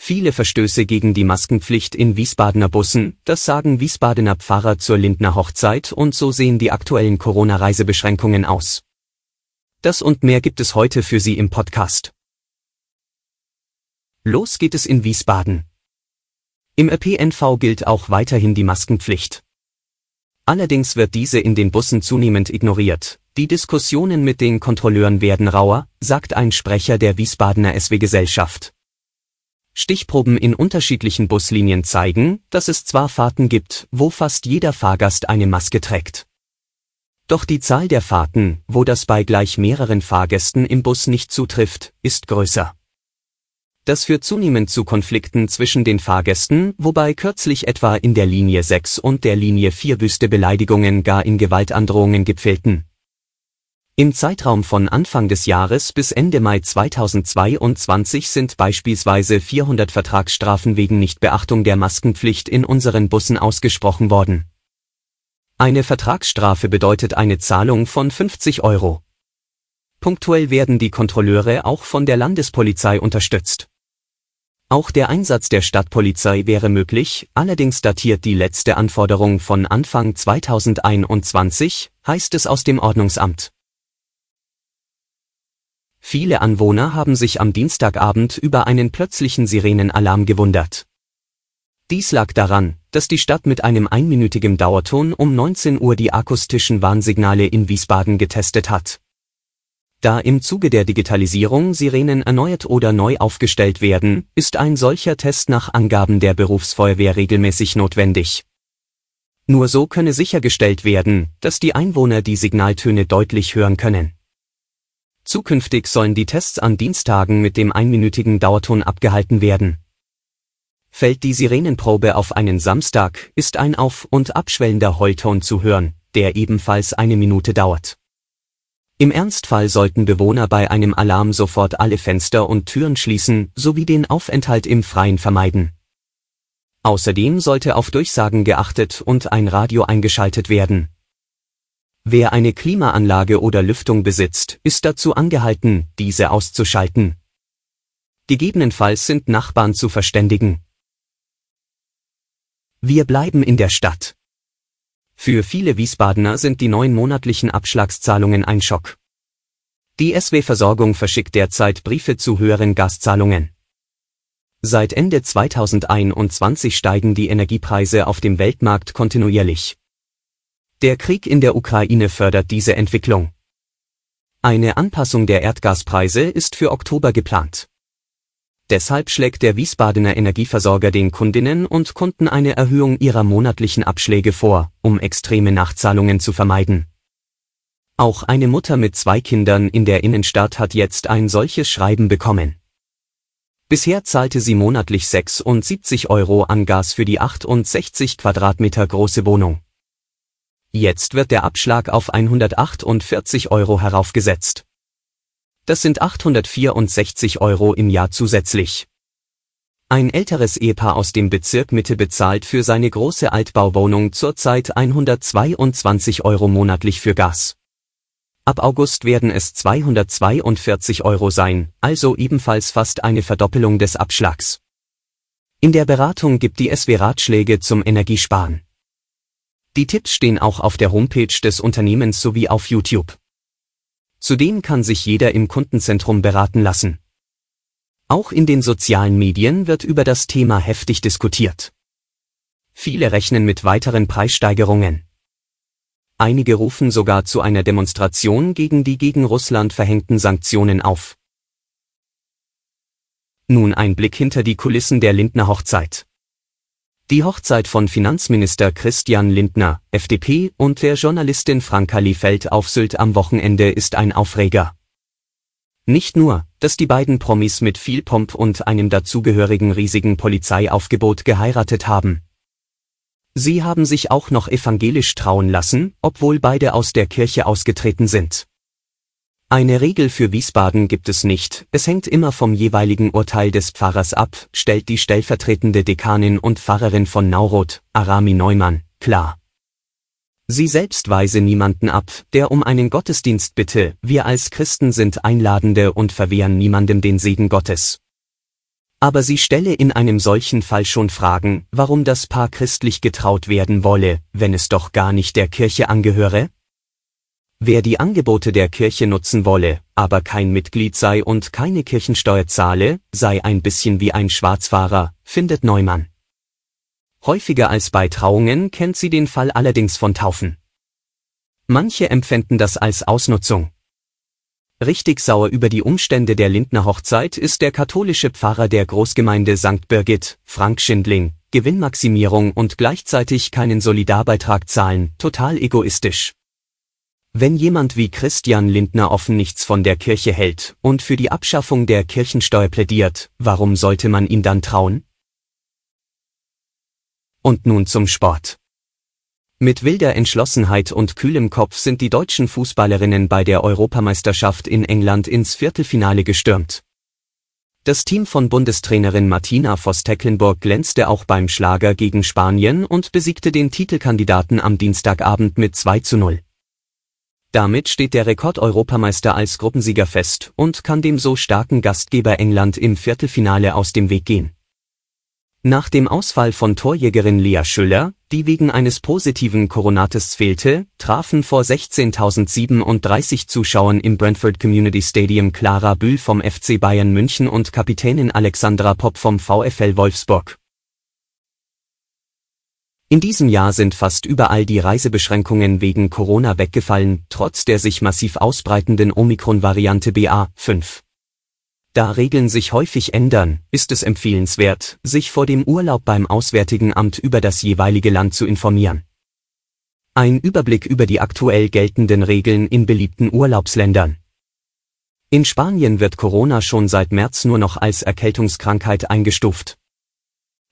Viele Verstöße gegen die Maskenpflicht in Wiesbadener Bussen, das sagen Wiesbadener Pfarrer zur Lindner Hochzeit und so sehen die aktuellen Corona-Reisebeschränkungen aus. Das und mehr gibt es heute für Sie im Podcast. Los geht es in Wiesbaden. Im ÖPNV gilt auch weiterhin die Maskenpflicht. Allerdings wird diese in den Bussen zunehmend ignoriert. Die Diskussionen mit den Kontrolleuren werden rauer, sagt ein Sprecher der Wiesbadener SW-Gesellschaft. Stichproben in unterschiedlichen Buslinien zeigen, dass es zwar Fahrten gibt, wo fast jeder Fahrgast eine Maske trägt. Doch die Zahl der Fahrten, wo das bei gleich mehreren Fahrgästen im Bus nicht zutrifft, ist größer. Das führt zunehmend zu Konflikten zwischen den Fahrgästen, wobei kürzlich etwa in der Linie 6 und der Linie 4 wüste Beleidigungen gar in Gewaltandrohungen gipfelten. Im Zeitraum von Anfang des Jahres bis Ende Mai 2022 sind beispielsweise 400 Vertragsstrafen wegen Nichtbeachtung der Maskenpflicht in unseren Bussen ausgesprochen worden. Eine Vertragsstrafe bedeutet eine Zahlung von 50 Euro. Punktuell werden die Kontrolleure auch von der Landespolizei unterstützt. Auch der Einsatz der Stadtpolizei wäre möglich, allerdings datiert die letzte Anforderung von Anfang 2021, heißt es aus dem Ordnungsamt. Viele Anwohner haben sich am Dienstagabend über einen plötzlichen Sirenenalarm gewundert. Dies lag daran, dass die Stadt mit einem einminütigen Dauerton um 19 Uhr die akustischen Warnsignale in Wiesbaden getestet hat. Da im Zuge der Digitalisierung Sirenen erneuert oder neu aufgestellt werden, ist ein solcher Test nach Angaben der Berufsfeuerwehr regelmäßig notwendig. Nur so könne sichergestellt werden, dass die Einwohner die Signaltöne deutlich hören können. Zukünftig sollen die Tests an Dienstagen mit dem einminütigen Dauerton abgehalten werden. Fällt die Sirenenprobe auf einen Samstag, ist ein auf- und abschwellender Heulton zu hören, der ebenfalls eine Minute dauert. Im Ernstfall sollten Bewohner bei einem Alarm sofort alle Fenster und Türen schließen sowie den Aufenthalt im Freien vermeiden. Außerdem sollte auf Durchsagen geachtet und ein Radio eingeschaltet werden, Wer eine Klimaanlage oder Lüftung besitzt, ist dazu angehalten, diese auszuschalten. Gegebenenfalls sind Nachbarn zu verständigen. Wir bleiben in der Stadt. Für viele Wiesbadener sind die neuen monatlichen Abschlagszahlungen ein Schock. Die SW-Versorgung verschickt derzeit Briefe zu höheren Gaszahlungen. Seit Ende 2021 steigen die Energiepreise auf dem Weltmarkt kontinuierlich. Der Krieg in der Ukraine fördert diese Entwicklung. Eine Anpassung der Erdgaspreise ist für Oktober geplant. Deshalb schlägt der Wiesbadener Energieversorger den Kundinnen und Kunden eine Erhöhung ihrer monatlichen Abschläge vor, um extreme Nachzahlungen zu vermeiden. Auch eine Mutter mit zwei Kindern in der Innenstadt hat jetzt ein solches Schreiben bekommen. Bisher zahlte sie monatlich 76 Euro an Gas für die 68 Quadratmeter große Wohnung. Jetzt wird der Abschlag auf 148 Euro heraufgesetzt. Das sind 864 Euro im Jahr zusätzlich. Ein älteres Ehepaar aus dem Bezirk Mitte bezahlt für seine große Altbauwohnung zurzeit 122 Euro monatlich für Gas. Ab August werden es 242 Euro sein, also ebenfalls fast eine Verdoppelung des Abschlags. In der Beratung gibt die SW Ratschläge zum Energiesparen. Die Tipps stehen auch auf der Homepage des Unternehmens sowie auf YouTube. Zudem kann sich jeder im Kundenzentrum beraten lassen. Auch in den sozialen Medien wird über das Thema heftig diskutiert. Viele rechnen mit weiteren Preissteigerungen. Einige rufen sogar zu einer Demonstration gegen die gegen Russland verhängten Sanktionen auf. Nun ein Blick hinter die Kulissen der Lindner Hochzeit. Die Hochzeit von Finanzminister Christian Lindner, FDP, und der Journalistin Franka Liefeld auf Sylt am Wochenende ist ein Aufreger. Nicht nur, dass die beiden Promis mit viel Pomp und einem dazugehörigen riesigen Polizeiaufgebot geheiratet haben. Sie haben sich auch noch evangelisch trauen lassen, obwohl beide aus der Kirche ausgetreten sind. Eine Regel für Wiesbaden gibt es nicht, es hängt immer vom jeweiligen Urteil des Pfarrers ab, stellt die stellvertretende Dekanin und Pfarrerin von Nauroth, Arami Neumann, klar. Sie selbst weise niemanden ab, der um einen Gottesdienst bitte, wir als Christen sind Einladende und verwehren niemandem den Segen Gottes. Aber sie stelle in einem solchen Fall schon Fragen, warum das Paar christlich getraut werden wolle, wenn es doch gar nicht der Kirche angehöre? Wer die Angebote der Kirche nutzen wolle, aber kein Mitglied sei und keine Kirchensteuer zahle, sei ein bisschen wie ein Schwarzfahrer, findet Neumann. Häufiger als bei Trauungen kennt sie den Fall allerdings von Taufen. Manche empfänden das als Ausnutzung. Richtig sauer über die Umstände der Lindner Hochzeit ist der katholische Pfarrer der Großgemeinde St. Birgit, Frank Schindling, Gewinnmaximierung und gleichzeitig keinen Solidarbeitrag zahlen, total egoistisch. Wenn jemand wie Christian Lindner offen nichts von der Kirche hält und für die Abschaffung der Kirchensteuer plädiert, warum sollte man ihm dann trauen? Und nun zum Sport. Mit wilder Entschlossenheit und kühlem Kopf sind die deutschen Fußballerinnen bei der Europameisterschaft in England ins Viertelfinale gestürmt. Das Team von Bundestrainerin Martina Voss-Tecklenburg glänzte auch beim Schlager gegen Spanien und besiegte den Titelkandidaten am Dienstagabend mit 2 zu 0. Damit steht der Rekord-Europameister als Gruppensieger fest und kann dem so starken Gastgeber England im Viertelfinale aus dem Weg gehen. Nach dem Ausfall von Torjägerin Lea Schüller, die wegen eines positiven Coronatests fehlte, trafen vor 16.037 Zuschauern im Brentford Community Stadium Clara Bühl vom FC Bayern München und Kapitänin Alexandra Popp vom VfL Wolfsburg. In diesem Jahr sind fast überall die Reisebeschränkungen wegen Corona weggefallen, trotz der sich massiv ausbreitenden Omikron-Variante BA5. Da Regeln sich häufig ändern, ist es empfehlenswert, sich vor dem Urlaub beim Auswärtigen Amt über das jeweilige Land zu informieren. Ein Überblick über die aktuell geltenden Regeln in beliebten Urlaubsländern. In Spanien wird Corona schon seit März nur noch als Erkältungskrankheit eingestuft.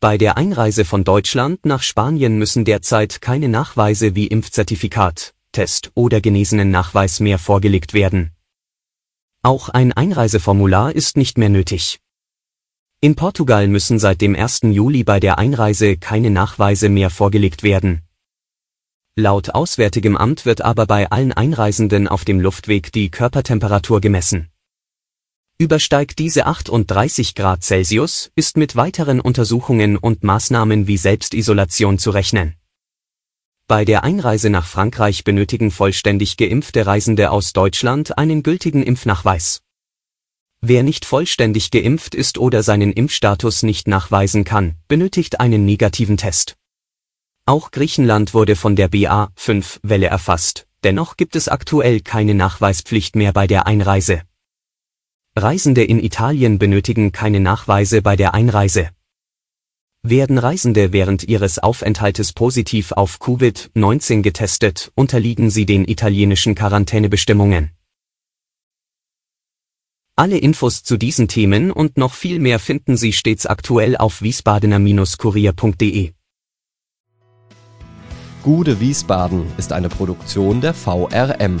Bei der Einreise von Deutschland nach Spanien müssen derzeit keine Nachweise wie Impfzertifikat, Test oder genesenen Nachweis mehr vorgelegt werden. Auch ein Einreiseformular ist nicht mehr nötig. In Portugal müssen seit dem 1. Juli bei der Einreise keine Nachweise mehr vorgelegt werden. Laut Auswärtigem Amt wird aber bei allen Einreisenden auf dem Luftweg die Körpertemperatur gemessen. Übersteigt diese 38 Grad Celsius, ist mit weiteren Untersuchungen und Maßnahmen wie Selbstisolation zu rechnen. Bei der Einreise nach Frankreich benötigen vollständig geimpfte Reisende aus Deutschland einen gültigen Impfnachweis. Wer nicht vollständig geimpft ist oder seinen Impfstatus nicht nachweisen kann, benötigt einen negativen Test. Auch Griechenland wurde von der BA5-Welle erfasst, dennoch gibt es aktuell keine Nachweispflicht mehr bei der Einreise. Reisende in Italien benötigen keine Nachweise bei der Einreise. Werden Reisende während ihres Aufenthaltes positiv auf Covid-19 getestet, unterliegen sie den italienischen Quarantänebestimmungen. Alle Infos zu diesen Themen und noch viel mehr finden Sie stets aktuell auf wiesbadener-kurier.de. Gude Wiesbaden ist eine Produktion der VRM